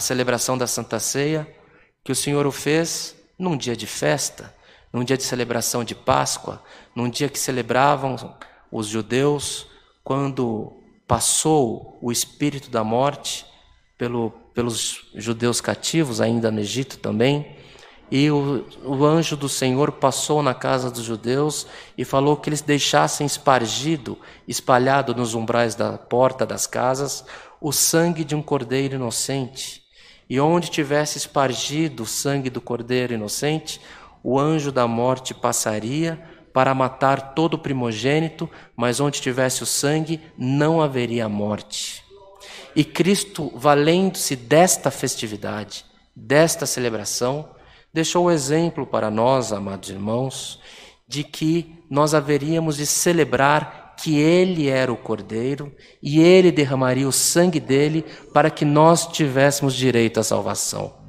celebração da Santa Ceia, que o Senhor o fez num dia de festa, num dia de celebração de Páscoa, num dia que celebravam os judeus quando passou o espírito da morte pelo, pelos judeus cativos, ainda no Egito também. E o, o, anjo do Senhor passou na casa dos judeus e falou que eles deixassem espargido, espalhado nos umbrais da porta das casas, o sangue de um cordeiro inocente. E onde tivesse espargido o sangue do cordeiro inocente, o anjo da morte passaria para matar todo primogênito, mas onde tivesse o sangue, não haveria morte. E Cristo, valendo-se desta festividade, desta celebração, deixou o exemplo para nós, amados irmãos, de que nós haveríamos de celebrar que Ele era o Cordeiro e Ele derramaria o sangue dele para que nós tivéssemos direito à salvação.